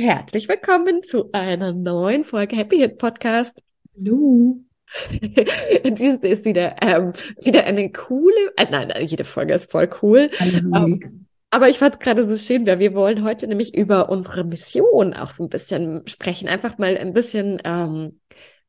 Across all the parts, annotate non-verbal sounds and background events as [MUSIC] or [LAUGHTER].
Herzlich willkommen zu einer neuen Folge Happy Hit Podcast. Hallo. [LAUGHS] Dieses ist wieder, ähm, wieder eine coole, äh, nein, jede Folge ist voll cool. Ähm, aber ich fand es gerade so schön, weil wir wollen heute nämlich über unsere Mission auch so ein bisschen sprechen. Einfach mal ein bisschen ähm,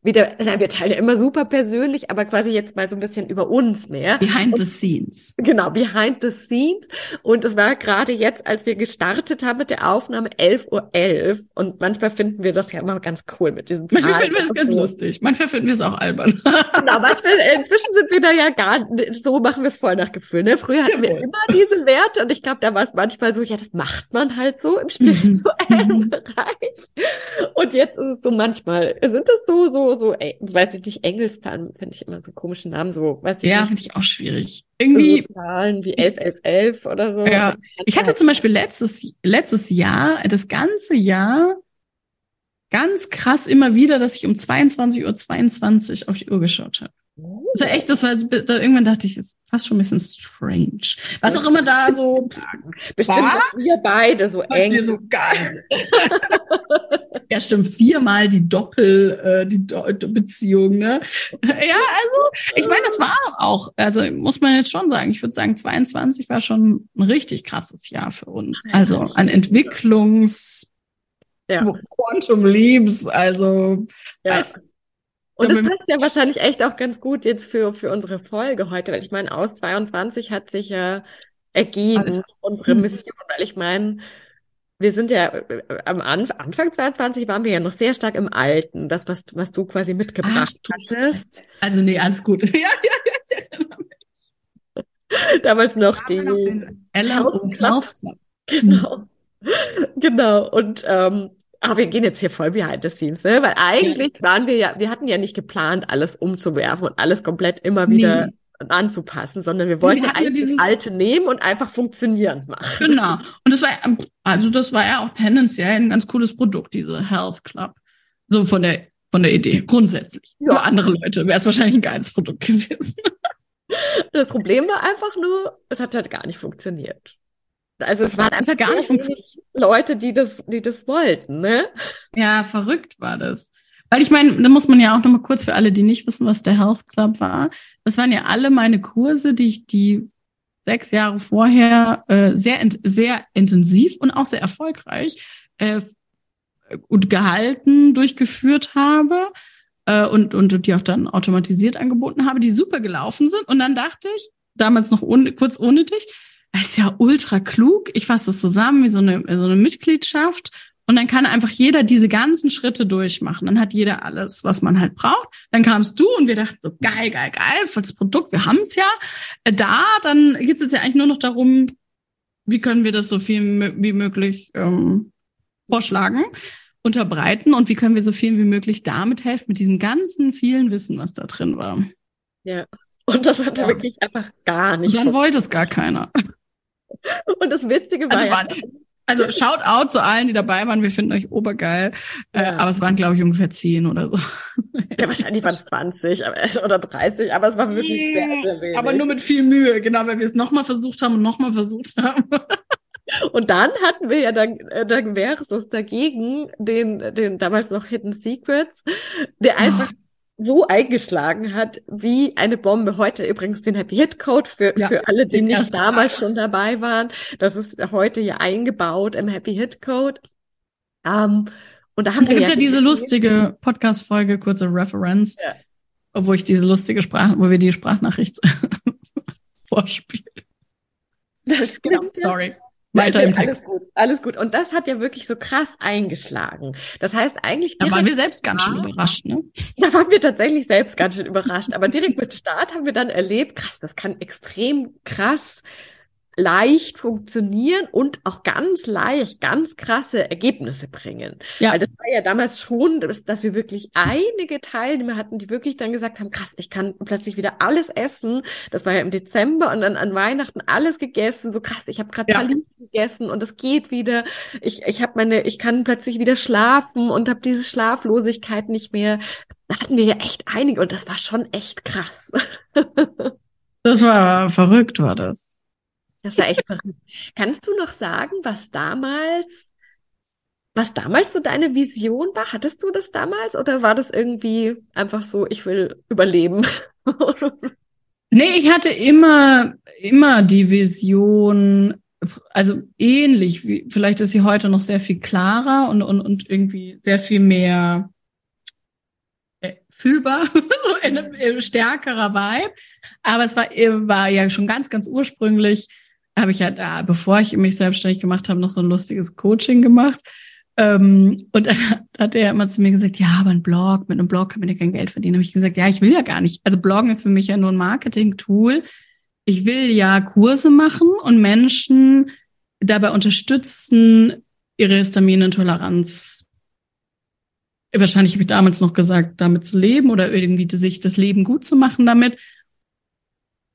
wieder, na, wir teilen ja immer super persönlich, aber quasi jetzt mal so ein bisschen über uns mehr. Behind the scenes. Genau, behind the scenes. Und es war gerade jetzt, als wir gestartet haben mit der Aufnahme 11.11 Uhr. .11. Und manchmal finden wir das ja immer ganz cool mit diesen Manchmal finden wir das ganz so. lustig. Manchmal finden wir es auch albern. [LAUGHS] genau, manchmal, inzwischen sind wir da ja gar, so machen wir es voll nach Gefühl. Ne? Früher hatten ja, wir immer diese Werte und ich glaube, da war es manchmal so, ja, das macht man halt so im spirituellen mhm. Bereich. Und jetzt ist es so manchmal, sind das so, so, so, ey, weiß ich nicht, Engelszahlen finde ich immer so komische Namen, so, weiß ich Ja, finde ich auch schwierig. Irgendwie. So Zahlen wie 11, 11, 11 oder so. Ja. Ich hatte zum Beispiel letztes, letztes Jahr, das ganze Jahr, ganz krass immer wieder, dass ich um 22.22 Uhr 22 auf die Uhr geschaut habe. Also echt, das war, da, irgendwann dachte ich, ist fast schon ein bisschen strange. Was auch immer da so. [LAUGHS] Bestimmt wir beide so eng. Wir so geil. [LAUGHS] ja, stimmt, viermal die Doppel, äh, die Do Beziehung, ne? [LAUGHS] Ja, also, ich meine, das war auch, also muss man jetzt schon sagen, ich würde sagen, 22 war schon ein richtig krasses Jahr für uns. Also an Entwicklungs, ja. Quantum Leaps, also ja. weiß, und das passt ja wahrscheinlich echt auch ganz gut jetzt für, für unsere Folge heute, weil ich meine, aus 22 hat sich ja ergeben, Alter. unsere. Mission, weil ich meine, wir sind ja äh, am Anf Anfang 22 waren wir ja noch sehr stark im Alten, das, was, was du quasi mitgebracht Ach, hattest. Also nee, alles gut. [LAUGHS] ja, ja, ja, Damals noch die noch Ella und Club. Genau. Genau. Und ähm, Ah, wir gehen jetzt hier voll behind the scenes, ne? Weil eigentlich ja. waren wir ja, wir hatten ja nicht geplant, alles umzuwerfen und alles komplett immer wieder nee. anzupassen, sondern wir wollten wir eigentlich ja dieses... das Alte nehmen und einfach funktionieren machen. Genau. Und das war, also das war ja auch tendenziell ein ganz cooles Produkt, diese Health Club. So von der, von der Idee. Grundsätzlich. Ja. Für andere Leute wäre es wahrscheinlich ein geiles Produkt gewesen. [LAUGHS] Das Problem war einfach nur, es hat halt gar nicht funktioniert. Also es waren einfach gar nicht funktioniert. Leute, die das, die das wollten, ne? Ja, verrückt war das. Weil ich meine, da muss man ja auch noch mal kurz für alle, die nicht wissen, was der Health Club war. Das waren ja alle meine Kurse, die ich die sechs Jahre vorher äh, sehr, sehr intensiv und auch sehr erfolgreich äh, und gehalten durchgeführt habe äh, und, und die auch dann automatisiert angeboten habe, die super gelaufen sind. Und dann dachte ich, damals noch un kurz ohne dich, ist ja ultra klug. Ich fasse das zusammen wie so eine, so eine Mitgliedschaft. Und dann kann einfach jeder diese ganzen Schritte durchmachen. Dann hat jeder alles, was man halt braucht. Dann kamst du und wir dachten so, geil, geil, geil, für das Produkt, wir haben es ja. Äh, da, dann geht es jetzt ja eigentlich nur noch darum, wie können wir das so viel wie möglich ähm, vorschlagen, unterbreiten und wie können wir so viel wie möglich damit helfen, mit diesem ganzen vielen Wissen, was da drin war. Ja. Und das hatte ja. wirklich einfach gar nicht. Und dann wollte es gar keiner. [LAUGHS] Und das Witzige war, also, ja, also shout out zu allen, die dabei waren. Wir finden euch obergeil. Äh, ja. Äh, aber es waren, glaube ich, ungefähr zehn oder so. Ja, wahrscheinlich waren es 20 oder 30, aber es war wirklich sehr, sehr wenig. Aber nur mit viel Mühe, genau, weil wir es nochmal versucht haben und nochmal versucht haben. [LAUGHS] Und dann hatten wir ja dann, äh, dann Versus dagegen, den, den damals noch Hidden Secrets, der einfach oh so eingeschlagen hat wie eine Bombe. Heute übrigens den Happy Hit Code für, ja, für alle, die nicht damals Tag. schon dabei waren. Das ist heute ja eingebaut im Happy Hit Code. Um, und da haben da wir ja, ja diese lustige Podcast-Folge, kurze Reference, ja. wo ich diese lustige Sprache, wo wir die Sprachnachricht [LAUGHS] vorspielen. Das genau, sorry. Weiter im Text. Alles gut, alles gut. Und das hat ja wirklich so krass eingeschlagen. Das heißt eigentlich. Da waren wir selbst ganz schön überrascht, ne? [LAUGHS] Da waren wir tatsächlich selbst ganz schön überrascht. Aber direkt mit Start haben wir dann erlebt, krass, das kann extrem krass leicht funktionieren und auch ganz leicht, ganz krasse Ergebnisse bringen. Ja. Weil das war ja damals schon, dass, dass wir wirklich einige Teilnehmer hatten, die wirklich dann gesagt haben, krass, ich kann plötzlich wieder alles essen. Das war ja im Dezember und dann an Weihnachten alles gegessen. So krass, ich habe gerade ja. gegessen und es geht wieder. Ich, ich habe meine, ich kann plötzlich wieder schlafen und habe diese Schlaflosigkeit nicht mehr. Da hatten wir ja echt einige und das war schon echt krass. [LAUGHS] das war verrückt, war das. Das war echt verrückt. Kannst du noch sagen, was damals, was damals so deine Vision war? Hattest du das damals oder war das irgendwie einfach so, ich will überleben? [LAUGHS] nee, ich hatte immer, immer die Vision, also ähnlich, wie, vielleicht ist sie heute noch sehr viel klarer und, und, und irgendwie sehr viel mehr äh, fühlbar, [LAUGHS] so ein, ein stärkerer Vibe. Aber es war, war ja schon ganz, ganz ursprünglich habe ich halt, äh, bevor ich mich selbstständig gemacht habe, noch so ein lustiges Coaching gemacht. Ähm, und dann hat er immer zu mir gesagt, ja, aber ein Blog, mit einem Blog kann man ja kein Geld verdienen. Habe ich gesagt, ja, ich will ja gar nicht. Also Bloggen ist für mich ja nur ein Marketing-Tool. Ich will ja Kurse machen und Menschen dabei unterstützen, ihre Histaminintoleranz wahrscheinlich habe ich damals noch gesagt, damit zu leben oder irgendwie sich das Leben gut zu machen damit.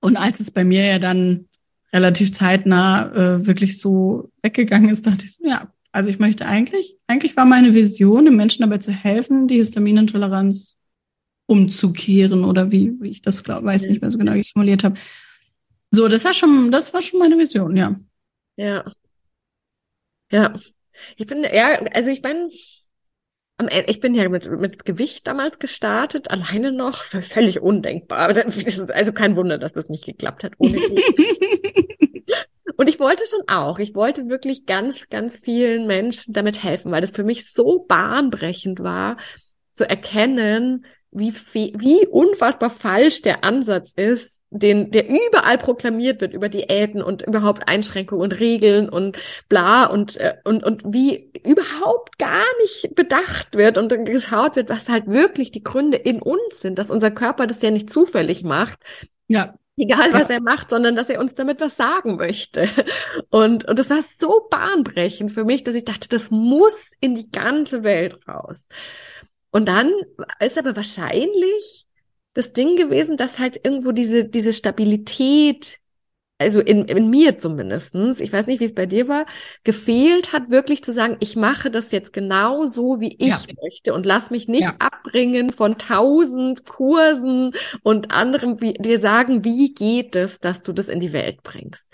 Und als es bei mir ja dann relativ zeitnah äh, wirklich so weggegangen ist, dachte ich so, ja, also ich möchte eigentlich, eigentlich war meine Vision, den Menschen dabei zu helfen, die Histaminintoleranz umzukehren oder wie, wie ich das glaube, weiß nicht mehr so genau, wie ich es formuliert habe. So, das war schon, das war schon meine Vision, ja. Ja. Ja. Ich bin, ja, also ich bin, ich bin ja mit, mit Gewicht damals gestartet, alleine noch, völlig undenkbar. Also kein Wunder, dass das nicht geklappt hat ohne [LAUGHS] Und ich wollte schon auch, ich wollte wirklich ganz, ganz vielen Menschen damit helfen, weil das für mich so bahnbrechend war, zu erkennen, wie, wie unfassbar falsch der Ansatz ist, den, der überall proklamiert wird über Diäten und überhaupt Einschränkungen und Regeln und bla und, äh, und, und wie überhaupt gar nicht bedacht wird und geschaut wird, was halt wirklich die Gründe in uns sind, dass unser Körper das ja nicht zufällig macht. Ja. Egal, was er macht, sondern dass er uns damit was sagen möchte. [LAUGHS] Und, und das war so bahnbrechend für mich, dass ich dachte, das muss in die ganze Welt raus. Und dann ist aber wahrscheinlich das Ding gewesen, dass halt irgendwo diese, diese Stabilität, also in, in mir zumindestens, ich weiß nicht, wie es bei dir war, gefehlt hat, wirklich zu sagen, ich mache das jetzt genau so, wie ich ja. möchte und lass mich nicht ja. abbringen von tausend Kursen und anderen, die dir sagen, wie geht es, dass du das in die Welt bringst.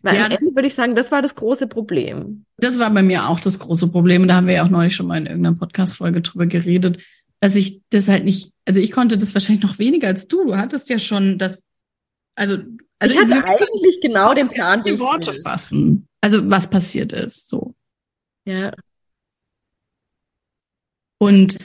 Weil ja, am Ende würde ich sagen, das war das große Problem. Das war bei mir auch das große Problem. Da haben wir ja auch neulich schon mal in irgendeiner Podcast-Folge drüber geredet dass ich das halt nicht, also ich konnte das wahrscheinlich noch weniger als du. Du hattest ja schon das, also, also ich hatte eigentlich genau den Plan, die Worte fassen. Also was passiert ist, so. Ja. Und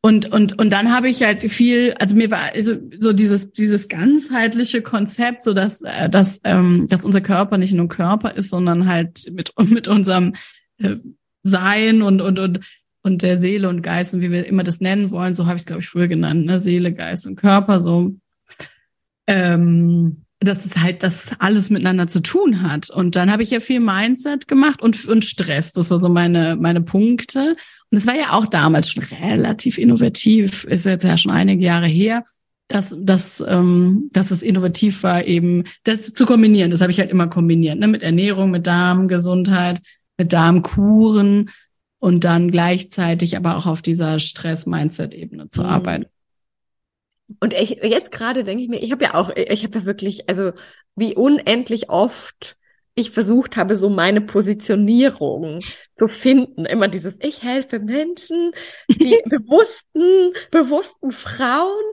und und und dann habe ich halt viel, also mir war also so dieses dieses ganzheitliche Konzept, so dass äh, dass ähm, dass unser Körper nicht nur Körper ist, sondern halt mit [LAUGHS] mit unserem äh, Sein und und und und der Seele und Geist und wie wir immer das nennen wollen, so habe ich es, glaube ich, früher genannt, ne? Seele, Geist und Körper, so. Ähm, dass es halt das alles miteinander zu tun hat. Und dann habe ich ja viel Mindset gemacht und, und Stress. Das war so meine, meine Punkte. Und es war ja auch damals schon relativ innovativ, ist jetzt ja schon einige Jahre her, dass, dass, ähm, dass es innovativ war, eben das zu kombinieren. Das habe ich halt immer kombiniert, ne? mit Ernährung, mit Darmgesundheit, mit Darmkuren, und dann gleichzeitig aber auch auf dieser Stress-Mindset-Ebene zu mhm. arbeiten. Und ich, jetzt gerade denke ich mir, ich habe ja auch, ich habe ja wirklich, also wie unendlich oft ich versucht habe, so meine Positionierung zu finden. Immer dieses, ich helfe Menschen, die [LAUGHS] bewussten, bewussten Frauen,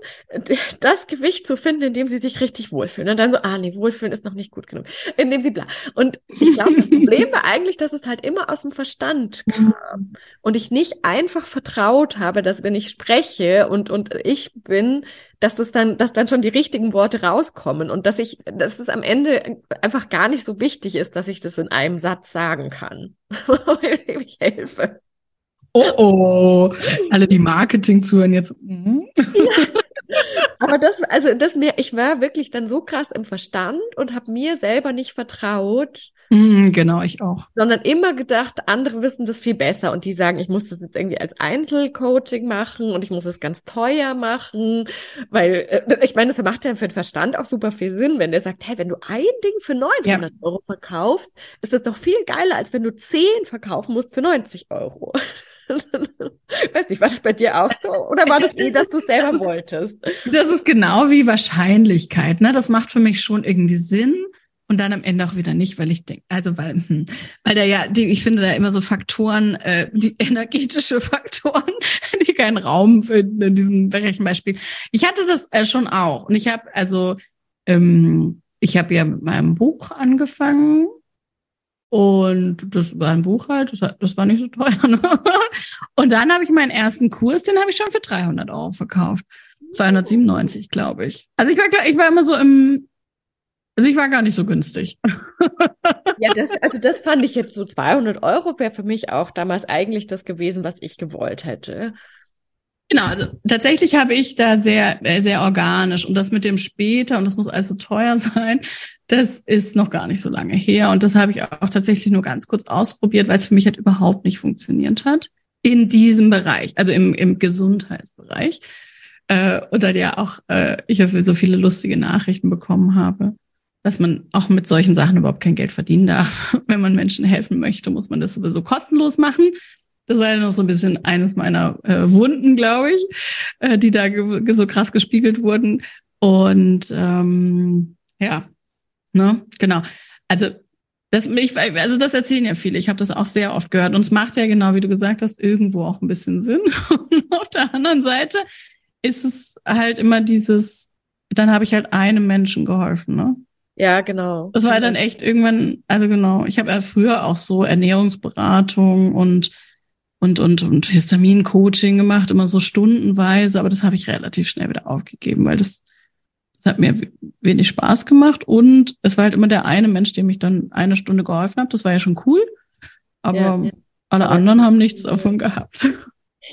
das Gewicht zu finden, in dem sie sich richtig wohlfühlen. Und dann so, ah nee, wohlfühlen ist noch nicht gut genug. Indem sie bla. Und ich glaube, das Problem war eigentlich, dass es halt immer aus dem Verstand [LAUGHS] kam. Und ich nicht einfach vertraut habe, dass wenn ich spreche und, und ich bin, dass das dann, dass dann schon die richtigen Worte rauskommen und dass ich, dass es am Ende einfach gar nicht so wichtig ist, dass ich das in einem Satz sagen kann. [LAUGHS] ich helfe. Oh oh, alle die Marketing zuhören jetzt. Mhm. Ja. Aber das, also das mir, ich war wirklich dann so krass im Verstand und habe mir selber nicht vertraut. Mm, genau, ich auch. Sondern immer gedacht, andere wissen das viel besser und die sagen, ich muss das jetzt irgendwie als Einzelcoaching machen und ich muss es ganz teuer machen, weil äh, ich meine, das macht ja für den Verstand auch super viel Sinn, wenn der sagt, hey, wenn du ein Ding für 900 ja. Euro verkaufst, ist das doch viel geiler, als wenn du zehn verkaufen musst für 90 Euro. [LAUGHS] Weiß nicht, war das bei dir auch so? Oder war das, das eh, dass du selber das ist, wolltest? Das ist genau wie Wahrscheinlichkeit. Ne? Das macht für mich schon irgendwie Sinn und dann am Ende auch wieder nicht, weil ich denke, also weil, hm, weil da ja, die, ich finde da immer so Faktoren, äh, die [LAUGHS] energetische Faktoren, die keinen Raum finden in diesem Rechenbeispiel. Ich hatte das äh, schon auch und ich habe also ähm, ich habe ja mit meinem Buch angefangen und das war ein Buch halt, das, das war nicht so teuer. [LAUGHS] Ne? Und dann habe ich meinen ersten Kurs, den habe ich schon für 300 Euro verkauft. 297, glaube ich. Also ich war, ich war immer so im, also ich war gar nicht so günstig. [LAUGHS] Ja, das, also das fand ich jetzt so 200 Euro wäre für mich auch damals eigentlich das gewesen, was ich gewollt hätte. Genau, also tatsächlich habe ich da sehr, äh, sehr organisch und das mit dem später und das muss also teuer [LAUGHS] sein, das ist noch gar nicht so lange her und das habe ich auch tatsächlich nur ganz kurz ausprobiert, weil es für mich halt überhaupt nicht funktioniert hat in diesem Bereich, also im, im Gesundheitsbereich. Äh, und dann ja auch äh, ich so viele lustige Nachrichten bekommen habe, dass man auch mit solchen Sachen überhaupt kein Geld verdienen darf. [LAUGHS] Wenn man Menschen helfen möchte, muss man das sowieso kostenlos machen. Das war ja noch so ein bisschen eines meiner äh, Wunden, glaube ich, äh, die da so krass gespiegelt wurden. Und ähm, ja, ne, genau. Also das, ich, also das erzählen ja viele. Ich habe das auch sehr oft gehört. Und es macht ja genau, wie du gesagt hast, irgendwo auch ein bisschen Sinn. [LAUGHS] Auf der anderen Seite ist es halt immer dieses, dann habe ich halt einem Menschen geholfen, ne? Ja, genau. Das war dann echt irgendwann, also genau, ich habe ja früher auch so Ernährungsberatung und und, und, und Histamin-Coaching gemacht, immer so stundenweise, aber das habe ich relativ schnell wieder aufgegeben, weil das, das hat mir wenig Spaß gemacht und es war halt immer der eine Mensch, dem ich dann eine Stunde geholfen habe. Das war ja schon cool, aber ja, ja. alle anderen haben nichts davon gehabt.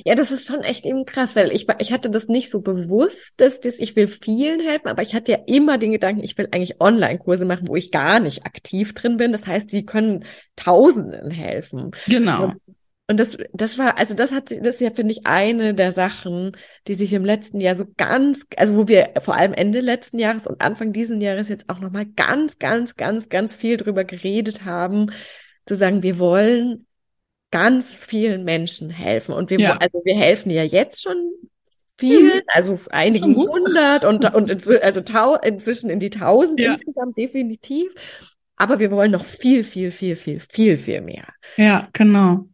Ja, das ist schon echt eben krass, weil ich, ich hatte das nicht so bewusst, dass das, ich will vielen helfen, aber ich hatte ja immer den Gedanken, ich will eigentlich Online-Kurse machen, wo ich gar nicht aktiv drin bin. Das heißt, die können Tausenden helfen. Genau. Und und das, das war, also das hat, das ist ja, finde ich, eine der Sachen, die sich im letzten Jahr so ganz, also wo wir vor allem Ende letzten Jahres und Anfang diesen Jahres jetzt auch nochmal ganz, ganz, ganz, ganz viel drüber geredet haben, zu sagen, wir wollen ganz vielen Menschen helfen. Und wir, ja. also wir helfen ja jetzt schon vielen, mhm. also einigen hundert und, und also tau, inzwischen in die tausend ja. insgesamt definitiv. Aber wir wollen noch viel, viel, viel, viel, viel, viel mehr. Ja, genau.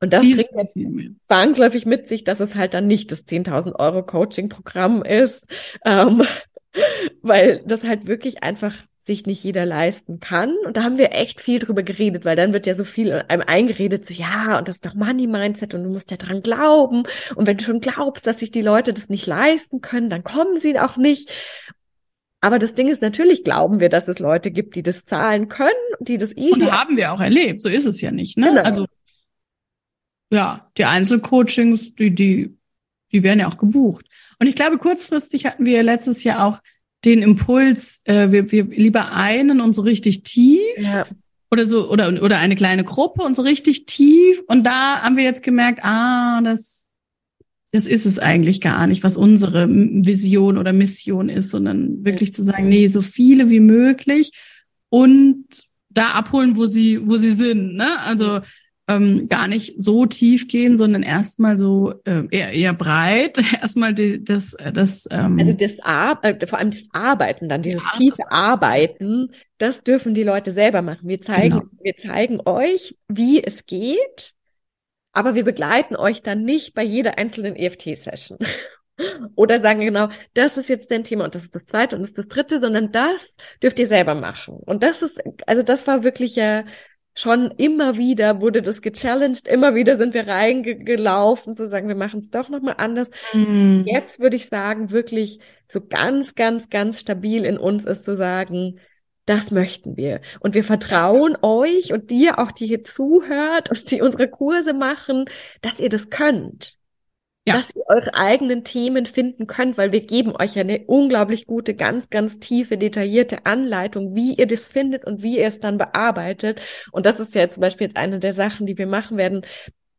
Und das bringt jetzt zwangsläufig mit sich, dass es halt dann nicht das 10.000 Euro Coaching-Programm ist, ähm, [LAUGHS] weil das halt wirklich einfach sich nicht jeder leisten kann. Und da haben wir echt viel drüber geredet, weil dann wird ja so viel einem eingeredet, so ja, und das ist doch Money Mindset und du musst ja dran glauben. Und wenn du schon glaubst, dass sich die Leute das nicht leisten können, dann kommen sie auch nicht. Aber das Ding ist, natürlich glauben wir, dass es Leute gibt, die das zahlen können, die das easy. Und haben wir auch erlebt. So ist es ja nicht, ne? Genau. Also ja, die Einzelcoachings, die, die, die werden ja auch gebucht. Und ich glaube, kurzfristig hatten wir letztes Jahr auch den Impuls, äh, wir, wir lieber einen und so richtig tief ja. oder so, oder, oder eine kleine Gruppe und so richtig tief. Und da haben wir jetzt gemerkt, ah, das, das ist es eigentlich gar nicht, was unsere Vision oder Mission ist, sondern wirklich zu sagen, nee, so viele wie möglich und da abholen, wo sie, wo sie sind. Ne? Also ähm, gar nicht so tief gehen, sondern erstmal so äh, eher, eher breit. [LAUGHS] Erstmal die, das, das ähm, also das Ar äh, vor allem das Arbeiten dann, dieses ja, tiefe Arbeiten, das dürfen die Leute selber machen. Wir zeigen, genau. wir zeigen euch, wie es geht, aber wir begleiten euch dann nicht bei jeder einzelnen EFT-Session. [LAUGHS] Oder sagen genau, das ist jetzt dein Thema und das ist das zweite und das ist das dritte, sondern das dürft ihr selber machen. Und das ist, also das war wirklich ja schon immer wieder wurde das gechallenged, immer wieder sind wir reingelaufen, zu sagen, wir machen es doch nochmal anders. Mm. Jetzt würde ich sagen, wirklich so ganz, ganz, ganz stabil in uns ist zu sagen, das möchten wir. Und wir vertrauen euch und dir auch, die hier zuhört und die unsere Kurse machen, dass ihr das könnt ja. dass ihr eure eigenen Themen finden könnt, weil wir geben euch ja eine unglaublich gute, ganz, ganz tiefe, detaillierte Anleitung, wie ihr das findet und wie ihr es dann bearbeitet. Und das ist ja zum Beispiel jetzt eine der Sachen, die wir machen werden.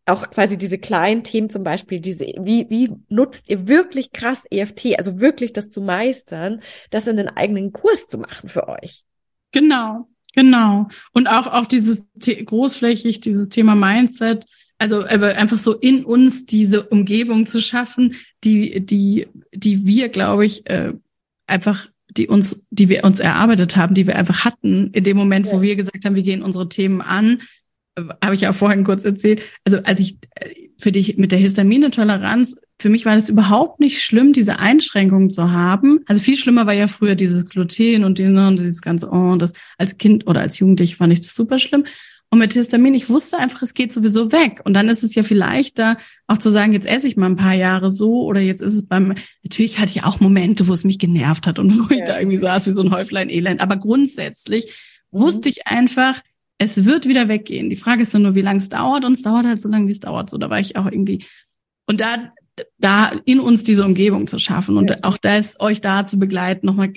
Auch quasi diese kleinen Themen zum Beispiel, diese, wie, wie nutzt ihr wirklich krass EFT, also wirklich das zu meistern, das in den eigenen Kurs zu machen für euch. Genau, genau. Und auch, auch dieses großflächig, dieses Thema Mindset, also einfach so in uns diese Umgebung zu schaffen, die, die, die wir, glaube ich, äh, einfach, die uns, die wir uns erarbeitet haben, die wir einfach hatten, in dem Moment, ja. wo wir gesagt haben, wir gehen unsere Themen an, äh, habe ich ja vorhin kurz erzählt. Also als ich äh, für dich mit der Histaminetoleranz, für mich war das überhaupt nicht schlimm, diese Einschränkungen zu haben. Also viel schlimmer war ja früher dieses Gluten und, dieses ganze, oh, das als Kind oder als Jugendlich fand ich das super schlimm. Und mit Histamin, ich wusste einfach, es geht sowieso weg. Und dann ist es ja viel leichter, auch zu sagen, jetzt esse ich mal ein paar Jahre so oder jetzt ist es beim, natürlich hatte ich auch Momente, wo es mich genervt hat und wo ja. ich da irgendwie saß wie so ein Häuflein Elend. Aber grundsätzlich mhm. wusste ich einfach, es wird wieder weggehen. Die Frage ist nur, wie lange es dauert. Und es dauert halt so lange, wie es dauert. So, da war ich auch irgendwie, und da, da in uns diese Umgebung zu schaffen und ja. auch das euch da zu begleiten, nochmal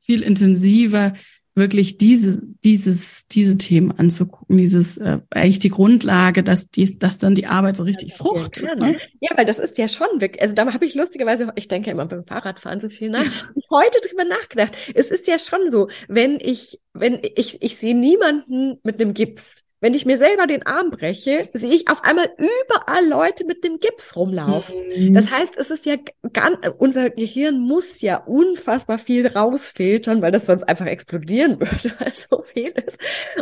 viel intensiver wirklich diese, dieses, diese Themen anzugucken, dieses äh, eigentlich die Grundlage, dass die, dass dann die Arbeit so richtig fruchtet. Ja, ne? ja, weil das ist ja schon wirklich, also da habe ich lustigerweise, ich denke immer beim Fahrradfahren so viel nach, heute drüber nachgedacht. Es ist ja schon so, wenn ich, wenn ich, ich sehe niemanden mit einem Gips wenn ich mir selber den Arm breche, sehe ich auf einmal überall Leute mit dem Gips rumlaufen. Mhm. Das heißt, es ist ja ganz, unser Gehirn muss ja unfassbar viel rausfiltern, weil das sonst einfach explodieren [LAUGHS] würde, weil so viel ist.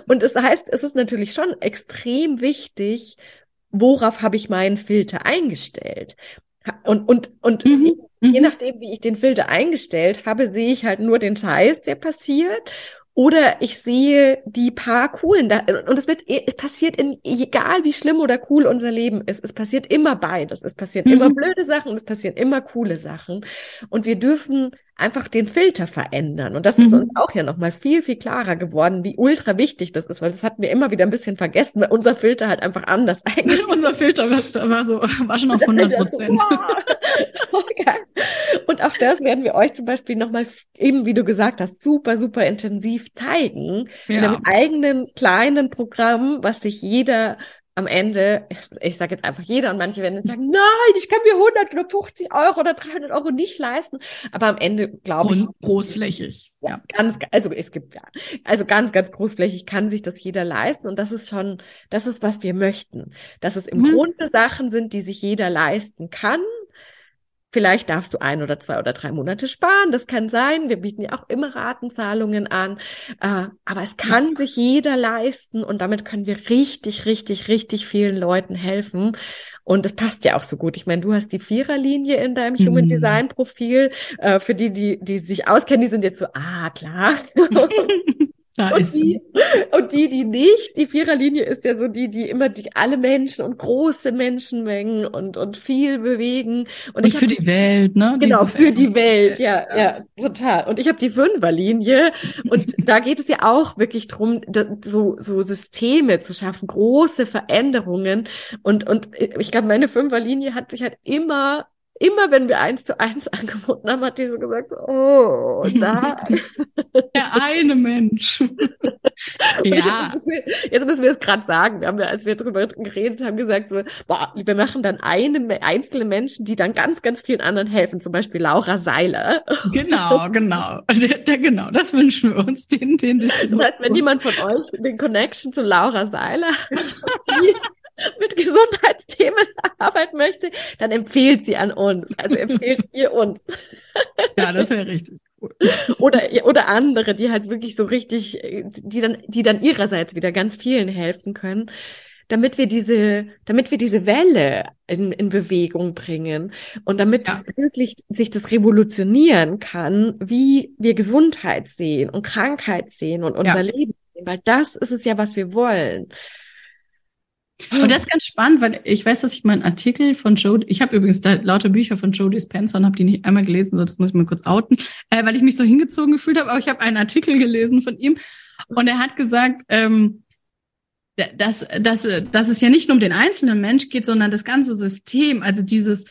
Und das heißt, es ist natürlich schon extrem wichtig, worauf habe ich meinen Filter eingestellt? Und, und, und mhm. je mhm. nachdem, wie ich den Filter eingestellt habe, sehe ich halt nur den Scheiß, der passiert. Oder ich sehe die paar coolen da, und es wird, es passiert in, egal wie schlimm oder cool unser Leben ist, es passiert immer beides. Es passieren mhm. immer blöde Sachen und es passieren immer coole Sachen. Und wir dürfen einfach den Filter verändern. Und das mhm. ist uns auch ja nochmal viel, viel klarer geworden, wie ultra wichtig das ist, weil das hatten wir immer wieder ein bisschen vergessen, weil unser Filter halt einfach anders [LAUGHS] eigentlich. unser Filter war so, war schon auf [LAUGHS] 100 Prozent. Und auch das werden wir euch zum Beispiel nochmal, eben wie du gesagt hast, super, super intensiv zeigen. Ja. In einem eigenen kleinen Programm, was sich jeder am Ende, ich sage jetzt einfach jeder und manche werden jetzt sagen, nein, ich kann mir 100 oder 50 Euro oder 300 Euro nicht leisten. Aber am Ende glaube ich. Großflächig. Ja, ganz, also es gibt ja, also ganz, ganz großflächig kann sich das jeder leisten und das ist schon, das ist, was wir möchten. Dass es im mhm. Grunde Sachen sind, die sich jeder leisten kann Vielleicht darfst du ein oder zwei oder drei Monate sparen. Das kann sein. Wir bieten ja auch immer Ratenzahlungen an. Äh, aber es kann ja. sich jeder leisten und damit können wir richtig, richtig, richtig vielen Leuten helfen. Und es passt ja auch so gut. Ich meine, du hast die Viererlinie in deinem Human mhm. Design Profil. Äh, für die, die, die sich auskennen, die sind jetzt so, ah, klar. [LAUGHS] [LAUGHS] Da und, die, [LAUGHS] und die, die nicht, die Viererlinie ist ja so die, die immer die alle Menschen und große Menschenmengen und, und viel bewegen. Und, und für hab, die Welt, ne? Genau, Diese für die Welt, ja, ja, ja, total. Und ich habe die Fünferlinie und [LAUGHS] da geht es ja auch wirklich drum, so, so Systeme zu schaffen, große Veränderungen. Und, und ich glaube, meine Fünferlinie hat sich halt immer immer wenn wir eins zu eins [LAUGHS] angeboten haben, hat die so gesagt, oh, da. [LAUGHS] Der eine Mensch. [LAUGHS] Ja. Jetzt müssen wir es gerade sagen. Wir haben ja, als wir darüber geredet haben, gesagt, so, boah, wir machen dann eine einzelne Menschen, die dann ganz, ganz vielen anderen helfen. Zum Beispiel Laura Seiler. Genau, genau. Der, der, genau, das wünschen wir uns, den, den, das heißt, wenn jemand von euch den Connection zu Laura Seiler hat, die [LAUGHS] mit Gesundheitsthemen arbeiten möchte, dann empfehlt sie an uns. Also empfehlt [LAUGHS] ihr uns. Ja, das wäre richtig cool. [LAUGHS] Oder, oder andere, die halt wirklich so richtig, die dann, die dann ihrerseits wieder ganz vielen helfen können, damit wir diese, damit wir diese Welle in, in Bewegung bringen und damit ja. wirklich sich das revolutionieren kann, wie wir Gesundheit sehen und Krankheit sehen und unser ja. Leben sehen, weil das ist es ja, was wir wollen. Und das ist ganz spannend, weil ich weiß, dass ich mal einen Artikel von Joe, ich habe übrigens da lauter Bücher von Joe Dispenza und habe die nicht einmal gelesen, sonst muss ich mal kurz outen, äh, weil ich mich so hingezogen gefühlt habe, aber ich habe einen Artikel gelesen von ihm und er hat gesagt, ähm, dass, dass, dass es ja nicht nur um den einzelnen Mensch geht, sondern das ganze System, also dieses,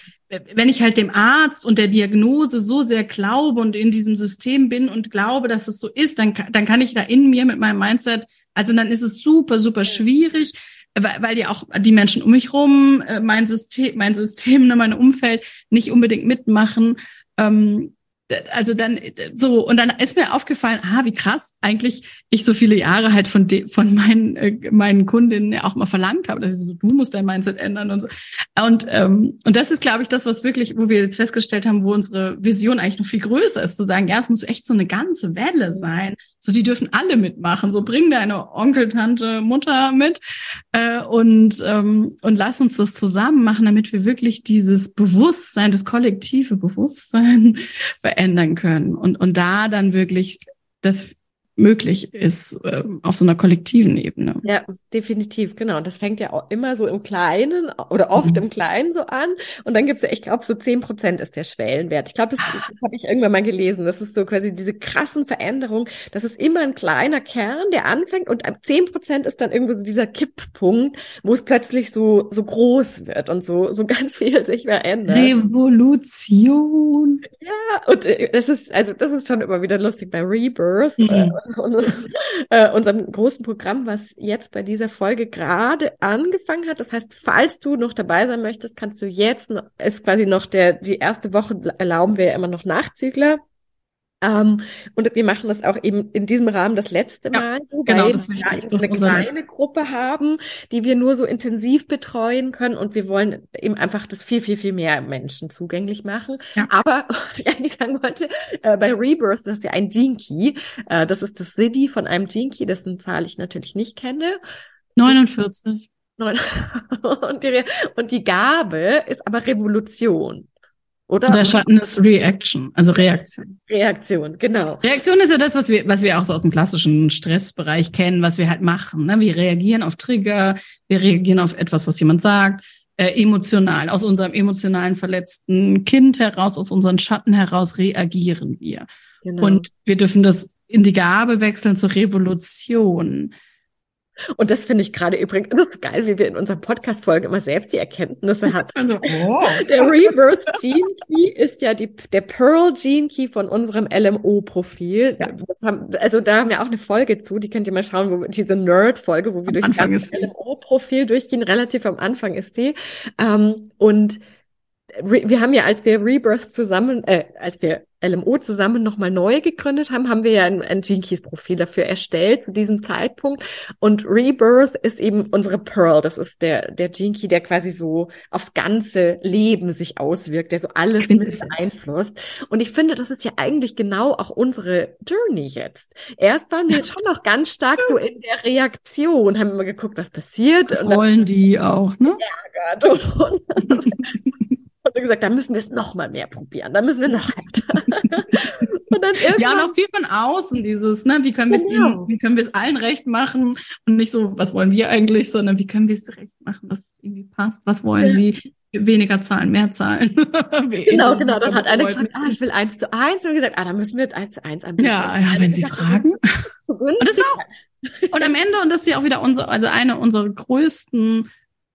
wenn ich halt dem Arzt und der Diagnose so sehr glaube und in diesem System bin und glaube, dass es so ist, dann, dann kann ich da in mir mit meinem Mindset, also dann ist es super, super schwierig, weil, weil ja auch die Menschen um mich rum, äh, mein System, mein System, ne, mein Umfeld nicht unbedingt mitmachen. Ähm, also dann so und dann ist mir aufgefallen, ah, wie krass eigentlich ich so viele Jahre halt von de, von meinen äh, meinen Kundinnen auch mal verlangt habe, dass sie so, du musst dein Mindset ändern und so. Und ähm, und das ist, glaube ich, das, was wirklich, wo wir jetzt festgestellt haben, wo unsere Vision eigentlich noch viel größer ist, zu sagen, ja, es muss echt so eine ganze Welle sein. So, die dürfen alle mitmachen. So, bring deine Onkel, Tante, Mutter mit äh, und ähm, und lass uns das zusammen machen, damit wir wirklich dieses Bewusstsein, das kollektive Bewusstsein [LAUGHS] verändern können und und da dann wirklich das möglich ist äh, auf so einer kollektiven Ebene. Ja, definitiv, genau. Und das fängt ja auch immer so im Kleinen oder oft mhm. im Kleinen so an. Und dann gibt's ja, ich glaube, so zehn Prozent ist der Schwellenwert. Ich glaube, das, ah. das habe ich irgendwann mal gelesen. Das ist so quasi diese krassen Veränderungen. Das ist immer ein kleiner Kern, der anfängt und zehn Prozent ist dann irgendwo so dieser Kipppunkt, wo es plötzlich so, so groß wird und so, so ganz viel sich verändert. Revolution. Ja, und äh, das ist, also das ist schon immer wieder lustig bei Rebirth. Mhm. [LAUGHS] Unseres, äh, unserem großen Programm, was jetzt bei dieser Folge gerade angefangen hat. Das heißt, falls du noch dabei sein möchtest, kannst du jetzt, ist quasi noch der, die erste Woche erlauben wir ja immer noch Nachzügler. Ähm, und wir machen das auch eben in diesem Rahmen das letzte Mal, ja, genau, das ist wichtig, wir eine kleine Gruppe haben, die wir nur so intensiv betreuen können und wir wollen eben einfach das viel, viel, viel mehr Menschen zugänglich machen. Ja. Aber, [LAUGHS] was ich eigentlich sagen wollte, äh, bei Rebirth, das ist ja ein Gene Key, äh, das ist das City von einem Gene Key, dessen Zahl ich natürlich nicht kenne. 49. [LAUGHS] Und die, und die Gabe ist aber Revolution. Oder? Der Schatten ist Reaction, also Reaktion. Reaktion, genau. Reaktion ist ja das, was wir, was wir auch so aus dem klassischen Stressbereich kennen, was wir halt machen. Ne? Wir reagieren auf Trigger, wir reagieren auf etwas, was jemand sagt, äh, emotional. Aus unserem emotionalen verletzten Kind heraus, aus unseren Schatten heraus reagieren wir. Genau. Und wir dürfen das in die Gabe wechseln zur Revolution. Und das finde ich gerade übrigens das ist geil, wie wir in unserer Podcast-Folge immer selbst die Erkenntnisse haben. [LAUGHS] Also, oh. [LAUGHS] Der Rebirth Gene Key ist ja die, der Pearl Gene Key von unserem LMO-Profil. Ja. Also da haben wir auch eine Folge zu, die könnt ihr mal schauen, wo diese Nerd-Folge, wo wir am durch das LMO-Profil durchgehen. Relativ am Anfang ist die. Ähm, und wir haben ja, als wir Rebirth zusammen, äh, als wir LMO zusammen nochmal neu gegründet haben, haben wir ja ein, ein Gene Keys Profil dafür erstellt zu diesem Zeitpunkt. Und Rebirth ist eben unsere Pearl. Das ist der, der Gene Key, der quasi so aufs ganze Leben sich auswirkt, der so alles mit beeinflusst. Und ich finde, das ist ja eigentlich genau auch unsere Journey jetzt. Erst waren wir schon noch ganz stark so in der Reaktion, haben immer geguckt, was passiert. Das wollen die auch, ne? Ärgert [LAUGHS] und, und [LAUGHS] und gesagt, da müssen wir es noch mal mehr probieren, da müssen wir noch härter. [LAUGHS] und dann ja, noch viel von außen dieses, ne, wie können wir es genau. ihnen, wie können wir es allen recht machen und nicht so, was wollen wir eigentlich, sondern wie können wir es recht machen, dass es irgendwie passt, was wollen ja. sie, weniger zahlen, mehr zahlen. [LAUGHS] genau, genau, dann hat einer gefragt, ah, ich will eins zu eins und gesagt, ah, dann müssen wir eins zu eins anbieten. Ja, ja, wenn sie fragen. [LAUGHS] und das war auch, und am Ende, und das ist ja auch wieder unser, also eine unserer größten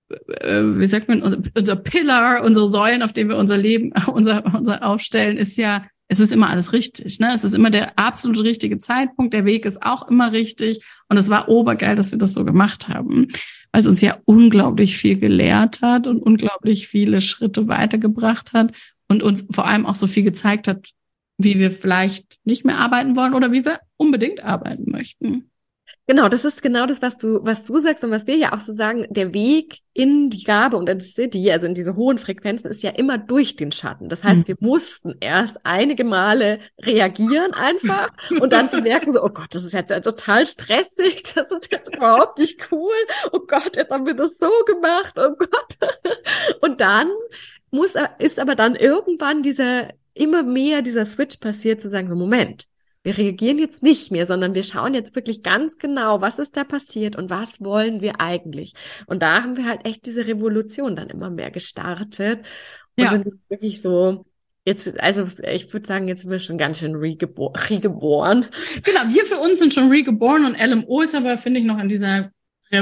wie sagt man, unser, unser Pillar, unsere Säulen, auf denen wir unser Leben, [LAUGHS] unser, unser aufstellen, ist ja es ist immer alles richtig. Ne? Es ist immer der absolut richtige Zeitpunkt. Der Weg ist auch immer richtig. Und es war obergeil, dass wir das so gemacht haben, weil es uns ja unglaublich viel gelehrt hat und unglaublich viele Schritte weitergebracht hat und uns vor allem auch so viel gezeigt hat, wie wir vielleicht nicht mehr arbeiten wollen oder wie wir unbedingt arbeiten möchten. Genau, das ist genau das, was du, was du sagst und was wir ja auch so sagen. Der Weg in die Gabe und in die City, also in diese hohen Frequenzen, ist ja immer durch den Schatten. Das heißt, mhm. wir mussten erst einige Male reagieren einfach [LAUGHS] und dann zu merken, so, oh Gott, das ist jetzt ja total stressig, das ist jetzt überhaupt nicht cool. Oh Gott, jetzt haben wir das so gemacht, oh Gott. Und dann muss, ist aber dann irgendwann dieser, immer mehr dieser Switch passiert, zu sagen, so, Moment, wir reagieren jetzt nicht mehr, sondern wir schauen jetzt wirklich ganz genau, was ist da passiert und was wollen wir eigentlich. Und da haben wir halt echt diese Revolution dann immer mehr gestartet und ja. sind wirklich so Jetzt, also ich würde sagen, jetzt sind wir schon ganz schön regebo regeboren. Genau, wir für uns sind schon regeboren und LMO ist aber, finde ich, noch in dieser,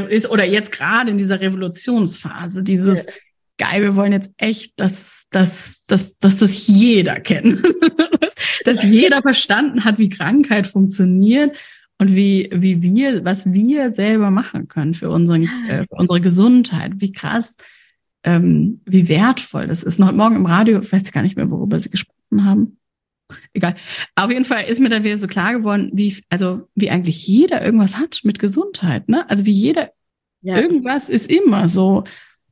ist, oder jetzt gerade in dieser Revolutionsphase, dieses, ja geil, wir wollen jetzt echt, dass, dass, dass, dass das jeder kennt. [LAUGHS] dass jeder verstanden hat, wie Krankheit funktioniert und wie, wie wir, was wir selber machen können für, unseren, äh, für unsere Gesundheit. Wie krass, ähm, wie wertvoll das ist. Noch morgen im Radio, ich weiß gar nicht mehr, worüber sie gesprochen haben. Egal. Auf jeden Fall ist mir dann wieder so klar geworden, wie, also, wie eigentlich jeder irgendwas hat mit Gesundheit, ne? Also, wie jeder, ja. irgendwas ist immer so.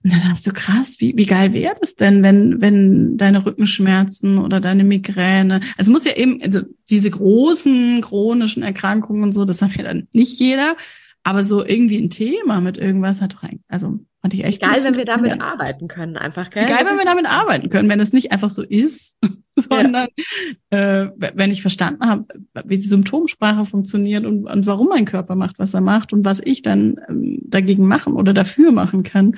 Und dann dachte ich so krass, wie, wie geil wäre das denn, wenn, wenn deine Rückenschmerzen oder deine Migräne, also muss ja eben, also diese großen chronischen Erkrankungen und so, das hat ja dann nicht jeder, aber so irgendwie ein Thema mit irgendwas hat rein, also fand ich echt Geil, wenn wir damit arbeiten können, einfach, gell? Geil, wenn wir damit arbeiten können, wenn es nicht einfach so ist, [LAUGHS] sondern ja. äh, wenn ich verstanden habe, wie die Symptomsprache funktioniert und, und warum mein Körper macht, was er macht und was ich dann ähm, dagegen machen oder dafür machen kann,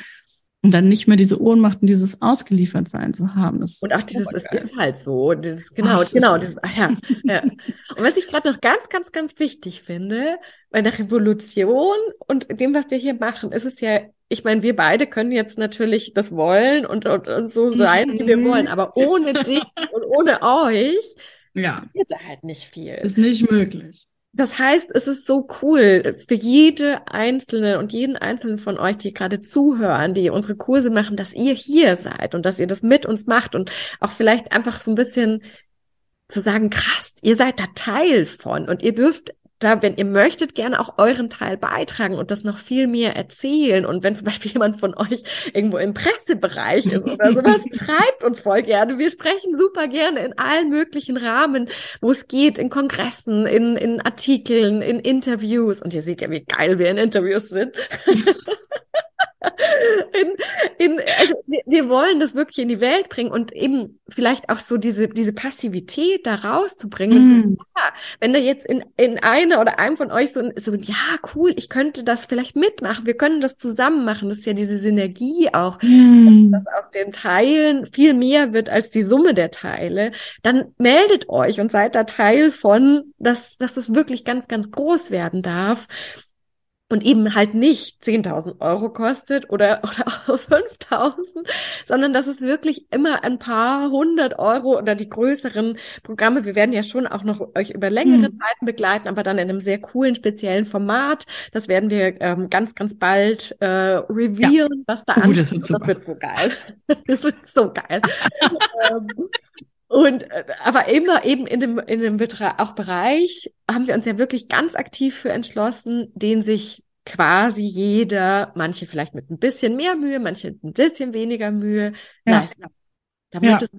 und dann nicht mehr diese Ohnmacht und dieses Ausgeliefertsein zu haben. Das und auch dieses, es ist halt so. Dieses, genau, Ach, genau. Dieses, ja, ja. Und was ich gerade noch ganz, ganz, ganz wichtig finde, bei der Revolution und dem, was wir hier machen, ist es ja, ich meine, wir beide können jetzt natürlich das wollen und, und, und so sein, wie wir wollen, aber ohne dich und ohne euch ja. wird halt nicht viel. Ist nicht möglich. Das heißt, es ist so cool für jede einzelne und jeden einzelnen von euch, die gerade zuhören, die unsere Kurse machen, dass ihr hier seid und dass ihr das mit uns macht und auch vielleicht einfach so ein bisschen zu sagen, krass, ihr seid da Teil von und ihr dürft da, wenn ihr möchtet, gerne auch euren Teil beitragen und das noch viel mehr erzählen. Und wenn zum Beispiel jemand von euch irgendwo im Pressebereich ist oder sowas, [LAUGHS] schreibt uns voll gerne. Wir sprechen super gerne in allen möglichen Rahmen, wo es geht, in Kongressen, in, in Artikeln, in Interviews. Und ihr seht ja, wie geil wir in Interviews sind. [LAUGHS] [LAUGHS] in, in, also wir, wir, wollen das wirklich in die Welt bringen und eben vielleicht auch so diese, diese Passivität da rauszubringen. Mm. Ja, wenn da jetzt in, in einer oder einem von euch so, so, ja, cool, ich könnte das vielleicht mitmachen, wir können das zusammen machen. Das ist ja diese Synergie auch, mm. dass aus den Teilen viel mehr wird als die Summe der Teile. Dann meldet euch und seid da Teil von, dass, dass es wirklich ganz, ganz groß werden darf und eben halt nicht 10.000 Euro kostet oder, [LAUGHS] oder 5.000, sondern dass es wirklich immer ein paar hundert Euro oder die größeren Programme, wir werden ja schon auch noch euch über längere mhm. Zeiten begleiten, aber dann in einem sehr coolen, speziellen Format. Das werden wir ähm, ganz, ganz bald äh, revealen, ja. was da uh, ansteht. Das, das wird so geil. [LAUGHS] das wird so geil. [LAUGHS] ähm, und äh, aber immer eben in dem in dem auch Bereich haben wir uns ja wirklich ganz aktiv für entschlossen, den sich quasi jeder, manche vielleicht mit ein bisschen mehr Mühe, manche mit ein bisschen weniger Mühe ja. leisten. Damit ja. es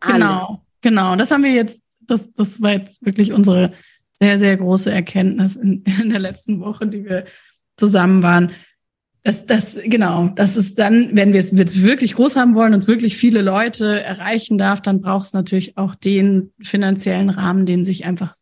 Genau, genau. Das haben wir jetzt, das, das war jetzt wirklich unsere sehr, sehr große Erkenntnis in, [LAUGHS] in der letzten Woche, die wir zusammen waren. Das, das, genau, das ist dann, wenn wir es wirklich groß haben wollen und wirklich viele Leute erreichen darf, dann braucht es natürlich auch den finanziellen Rahmen, den sich einfach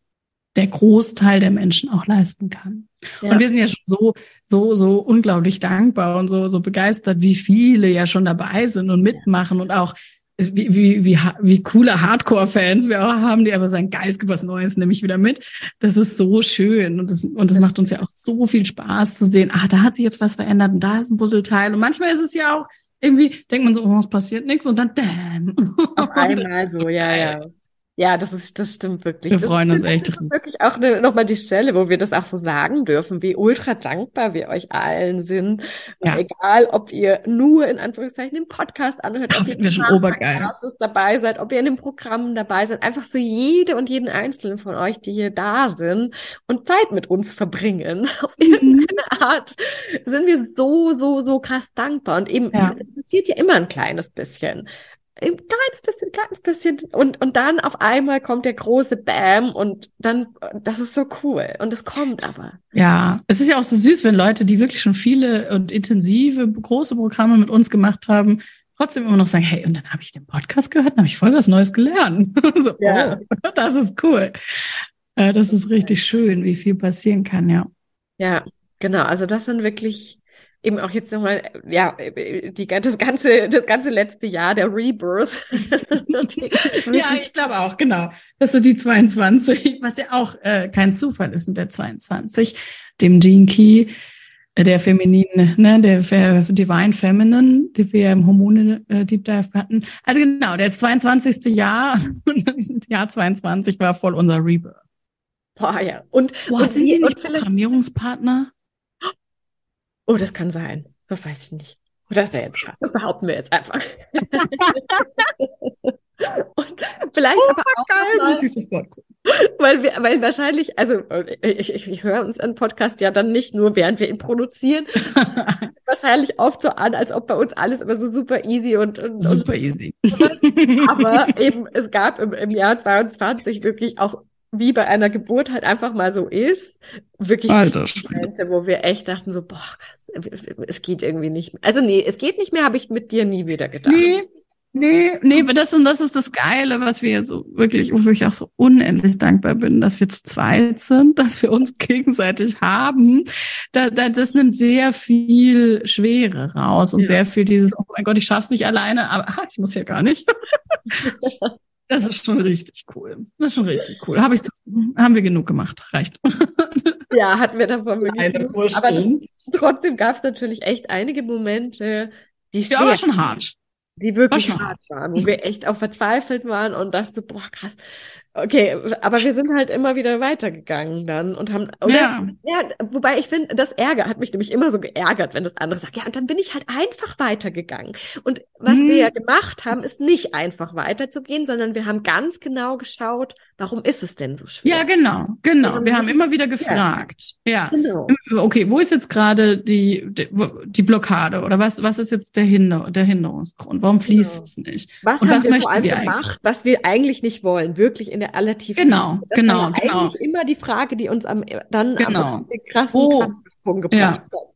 der Großteil der Menschen auch leisten kann. Ja. Und wir sind ja schon so, so, so unglaublich dankbar und so, so begeistert, wie viele ja schon dabei sind und mitmachen und auch wie, wie, wie, wie coole Hardcore-Fans wir auch haben, die einfach sagen, geil, es gibt was Neues, nehme ich wieder mit. Das ist so schön und das, und das macht uns ja auch so viel Spaß zu sehen, ah, da hat sich jetzt was verändert und da ist ein Puzzleteil und manchmal ist es ja auch irgendwie, denkt man so, oh, es passiert nichts und dann, damn. Auf einmal so, ja, ja. Ja, das ist, das stimmt wirklich. Wir das freuen uns echt. Das ist wirklich auch eine, nochmal die Stelle, wo wir das auch so sagen dürfen, wie ultra dankbar wir euch allen sind. Ja. Egal, ob ihr nur in Anführungszeichen den Podcast anhört, ob ihr wir schon obergeil. dabei seid, ob ihr in den Programmen dabei seid, einfach für jede und jeden einzelnen von euch, die hier da sind und Zeit mit uns verbringen. [LAUGHS] Auf irgendeine mhm. Art sind wir so, so, so krass dankbar. Und eben, ja. es passiert ja immer ein kleines bisschen ein kleines bisschen, kleines bisschen und, und dann auf einmal kommt der große Bam und dann, das ist so cool und es kommt aber. Ja, es ist ja auch so süß, wenn Leute, die wirklich schon viele und intensive, große Programme mit uns gemacht haben, trotzdem immer noch sagen, hey, und dann habe ich den Podcast gehört und habe ich voll was Neues gelernt. [LAUGHS] so, ja. oh, das ist cool. Äh, das ist richtig schön, wie viel passieren kann, ja. Ja, genau. Also das sind wirklich eben auch jetzt nochmal, ja, die, das ganze, das ganze letzte Jahr der Rebirth. [LAUGHS] ja, ich glaube auch, genau. Das ist so die 22, was ja auch äh, kein Zufall ist mit der 22, dem Gene Key, äh, der femininen, ne, der Divine Feminine, die wir im Hormone äh, Deep Dive hatten. Also genau, das 22. Jahr, [LAUGHS] Jahr 22 war voll unser Rebirth. Boah, ja. Und, Boah, und sind die nicht Programmierungspartner? Oh, das kann sein. Das weiß ich nicht. Oder das, jetzt, das behaupten wir jetzt einfach. [LAUGHS] Und vielleicht oh, aber auch geil, mal, muss ich sofort gucken. Weil wir, weil wahrscheinlich, also ich, ich, ich höre uns einen Podcast ja dann nicht nur, während wir ihn produzieren, [LAUGHS] wahrscheinlich oft so an, als ob bei uns alles immer so super easy und, und super und, easy. [LAUGHS] Aber eben, es gab im, im Jahr 22 wirklich auch wie bei einer Geburt halt einfach mal so ist, wirklich Alter, Momente, wo wir echt dachten so, boah, es geht irgendwie nicht mehr. Also nee, es geht nicht mehr, habe ich mit dir nie wieder gedacht. Nee, nee, nee, das und das ist das Geile, was wir so wirklich, wofür ich auch so unendlich dankbar bin, dass wir zu zweit sind, dass wir uns [LAUGHS] gegenseitig haben. Da, da, das nimmt sehr viel Schwere raus und ja. sehr viel dieses, oh mein Gott, ich schaff's nicht alleine, aber ach, ich muss ja gar nicht. [LAUGHS] [LAUGHS] Das ist schon richtig cool. Das ist schon richtig cool. Hab ich, haben wir genug gemacht. Reicht. [LAUGHS] Ja, hatten wir davon wirklich. Aber trotzdem gab es natürlich echt einige Momente, die ja, aber schon hart. Die wirklich hart waren, wo wir echt auch verzweifelt waren und dachten, boah, krass, Okay, aber wir sind halt immer wieder weitergegangen dann und haben, oder, ja. ja, wobei ich finde, das Ärger hat mich nämlich immer so geärgert, wenn das andere sagt, ja, und dann bin ich halt einfach weitergegangen. Und was hm. wir ja gemacht haben, ist nicht einfach weiterzugehen, sondern wir haben ganz genau geschaut, warum ist es denn so schwer? Ja, genau, genau. Wir haben, wir haben immer wieder gefragt. Ja. ja. Genau. Okay, wo ist jetzt gerade die, die, die, Blockade oder was, was ist jetzt der, Hinder, der Hinderungsgrund? Warum fließt genau. es nicht? Was und haben was wir vor allem wir gemacht, was wir eigentlich nicht wollen, wirklich in der allertief Genau, das genau, war ja genau. Eigentlich immer die Frage, die uns am dann genau. am krassen wo, Krankensprung gebracht ja. hat.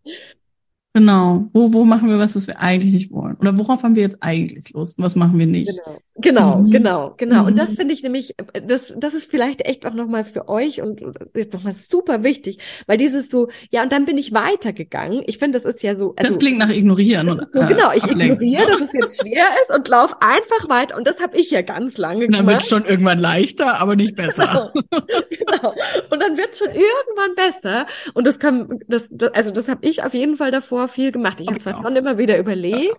Genau. Wo, wo machen wir was, was wir eigentlich nicht wollen? Oder worauf haben wir jetzt eigentlich Lust und was machen wir nicht? Genau, genau, mhm. genau. genau. Mhm. Und das finde ich nämlich, das, das ist vielleicht echt auch nochmal für euch und jetzt nochmal super wichtig, weil dieses so, ja, und dann bin ich weitergegangen. Ich finde, das ist ja so. Also, das klingt nach ignorieren. Und, so, genau, ich ablenken. ignoriere, dass es jetzt schwer ist und laufe einfach weiter. Und das habe ich ja ganz lange gemacht. Dann wird es schon irgendwann leichter, aber nicht [LAUGHS] besser. Genau. genau. Und dann wird es schon irgendwann besser. Und das kann, das, das also das habe ich auf jeden Fall davor davor viel gemacht. Ich habe zwar schon immer wieder überlegt,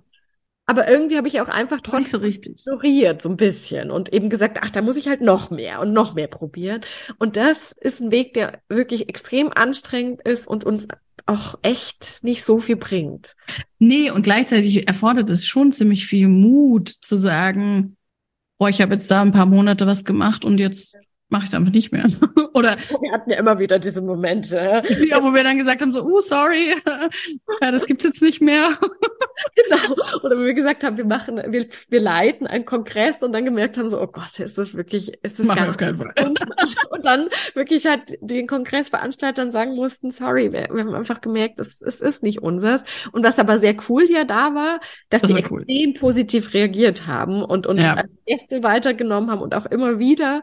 aber irgendwie habe ich auch einfach trotzdem so richtig. ignoriert, so ein bisschen und eben gesagt, ach, da muss ich halt noch mehr und noch mehr probieren. Und das ist ein Weg, der wirklich extrem anstrengend ist und uns auch echt nicht so viel bringt. Nee, und gleichzeitig erfordert es schon ziemlich viel Mut zu sagen, boah, ich habe jetzt da ein paar Monate was gemacht und jetzt mache ich es einfach nicht mehr. [LAUGHS] Oder [LAUGHS] wir hatten ja immer wieder diese Momente. Ja, wo wir dann gesagt haben, so, oh, sorry, [LAUGHS] ja, das gibt's jetzt nicht mehr. genau. Oder wo wir gesagt haben, wir machen, wir, wir leiten einen Kongress und dann gemerkt haben, so, oh Gott, ist das wirklich, ist das Machen wir auf keinen Fall. Und, und dann wirklich halt den Kongressveranstaltern sagen mussten, sorry, wir, wir haben einfach gemerkt, es, es ist nicht unseres. Und was aber sehr cool hier da war, dass das die cool. extrem positiv reagiert haben und uns ja. Gäste weitergenommen haben und auch immer wieder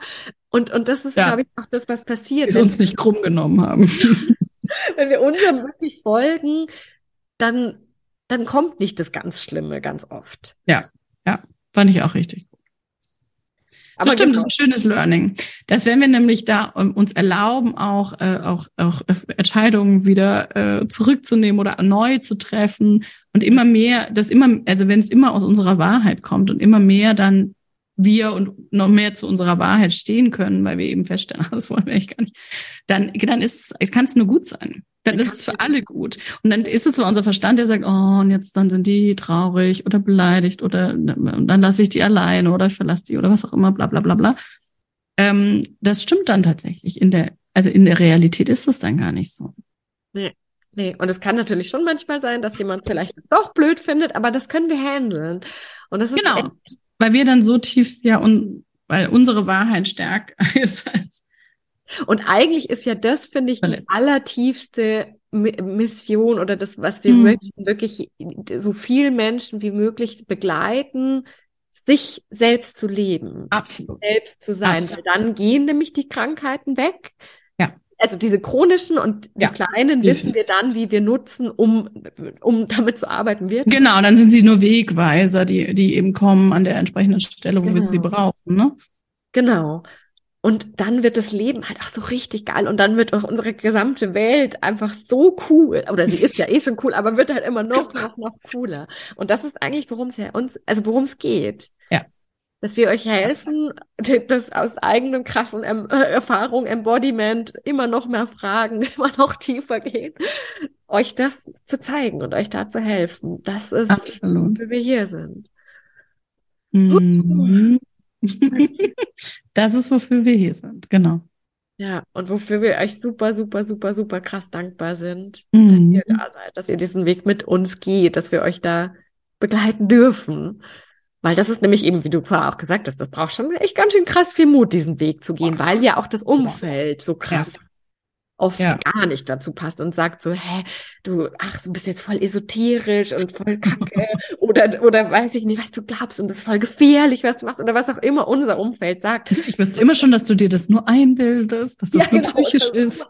und, und das ist, ja. glaube ich, auch das, was passiert. Sie uns nicht krumm genommen haben. [LAUGHS] wenn wir unserem wirklich folgen, dann, dann kommt nicht das ganz Schlimme ganz oft. Ja, ja, fand ich auch richtig gut. Aber das stimmt, genau. das ist ein schönes Learning. Das werden wir nämlich da uns erlauben, auch, äh, auch, auch Entscheidungen wieder äh, zurückzunehmen oder neu zu treffen und immer mehr, das immer, also wenn es immer aus unserer Wahrheit kommt und immer mehr dann wir und noch mehr zu unserer Wahrheit stehen können, weil wir eben feststellen, [LAUGHS] das wollen wir echt gar nicht, dann, dann ist es, kann es nur gut sein. Dann, ist es für alle gut. Und dann ist es so unser Verstand, der sagt, oh, und jetzt dann sind die traurig oder beleidigt oder dann lasse ich die alleine oder ich verlasse die oder was auch immer, bla bla bla bla. Ähm, das stimmt dann tatsächlich. In der, also in der Realität ist es dann gar nicht so. Nee. Nee, und es kann natürlich schon manchmal sein, dass jemand vielleicht doch blöd findet, aber das können wir handeln. Und das ist genau, echt, weil wir dann so tief ja und weil unsere Wahrheit stärker [LAUGHS] ist als und eigentlich ist ja das, finde ich, die allertiefste Mission oder das, was wir hm. möchten, wirklich so viel Menschen wie möglich begleiten, sich selbst zu leben. Absolut. Selbst zu sein. Absolut. Weil dann gehen nämlich die Krankheiten weg also diese chronischen und die ja, kleinen wissen wir dann, wie wir nutzen, um, um damit zu arbeiten. Wir genau, dann sind sie nur Wegweiser, die, die eben kommen an der entsprechenden Stelle, wo genau. wir sie genau. brauchen. Ne? Genau. Und dann wird das Leben halt auch so richtig geil und dann wird auch unsere gesamte Welt einfach so cool. Oder sie ist ja eh schon cool, aber wird halt immer noch, noch, noch cooler. Und das ist eigentlich, worum es ja uns, also worum es geht. Ja dass wir euch helfen, [LAUGHS] das aus eigenem krassen em äh, Erfahrung, Embodiment, immer noch mehr Fragen, [LAUGHS] immer noch tiefer gehen, euch das zu zeigen und euch da zu helfen. Das ist, Absolut. wie wir hier sind. Mhm. [LAUGHS] das ist, wofür wir hier sind, genau. Ja, und wofür wir euch super, super, super, super krass dankbar sind, mhm. dass ihr da seid, dass ihr diesen Weg mit uns geht, dass wir euch da begleiten dürfen. Weil das ist nämlich eben, wie du vorher auch gesagt hast, das braucht schon echt ganz schön krass viel Mut, diesen Weg zu gehen, weil ja auch das Umfeld so krass ja. oft ja. gar nicht dazu passt und sagt so, hä, du, ach, du bist jetzt voll esoterisch und voll kacke [LAUGHS] oder, oder weiß ich nicht, was du glaubst und das ist voll gefährlich, was du machst oder was auch immer unser Umfeld sagt. Ich wüsste immer schon, dass du dir das nur einbildest, dass das ja, nur genau, psychisch ist.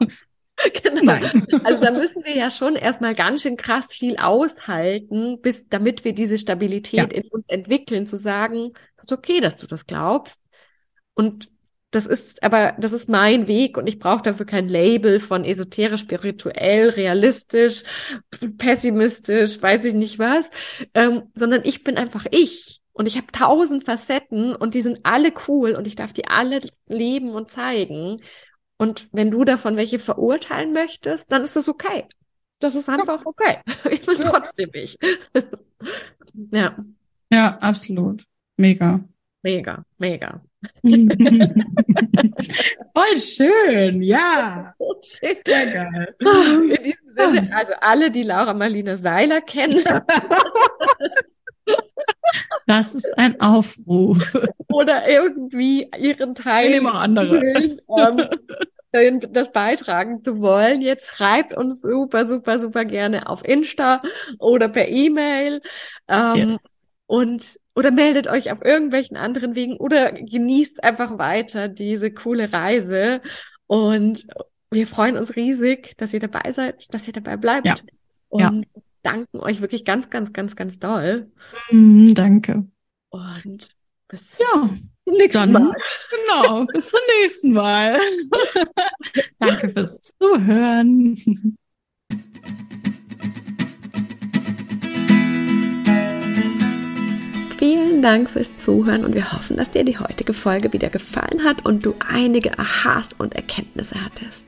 [LAUGHS] Genau. Nein. Also da müssen wir ja schon erstmal ganz schön krass viel aushalten, bis damit wir diese Stabilität ja. in uns entwickeln, zu sagen, es ist okay, dass du das glaubst. Und das ist aber, das ist mein Weg und ich brauche dafür kein Label von esoterisch, spirituell, realistisch, pessimistisch, weiß ich nicht was, ähm, sondern ich bin einfach ich. Und ich habe tausend Facetten und die sind alle cool und ich darf die alle leben und zeigen. Und wenn du davon welche verurteilen möchtest, dann ist das okay. Das ist einfach okay. [LAUGHS] Ich bin trotzdem ich. [LAUGHS] ja. Ja, absolut. Mega. Mega, mega. [LAUGHS] Voll schön, ja. Schön. Sehr geil. In diesem Sinne, also alle, die Laura Marlina Seiler kennen. Das ist ein Aufruf. Oder irgendwie ihren Teil. Immer andere. ähm, das beitragen zu wollen, jetzt schreibt uns super, super, super gerne auf Insta oder per E-Mail. Ähm, yes. Und oder meldet euch auf irgendwelchen anderen Wegen oder genießt einfach weiter diese coole Reise. Und wir freuen uns riesig, dass ihr dabei seid, dass ihr dabei bleibt. Ja. Und ja. Danken euch wirklich ganz, ganz, ganz, ganz doll. Mm, danke. Und bis ja, zum nächsten Dann, Mal. Genau, [LAUGHS] bis zum nächsten Mal. [LAUGHS] danke fürs Zuhören. Vielen Dank fürs Zuhören und wir hoffen, dass dir die heutige Folge wieder gefallen hat und du einige Aha's und Erkenntnisse hattest.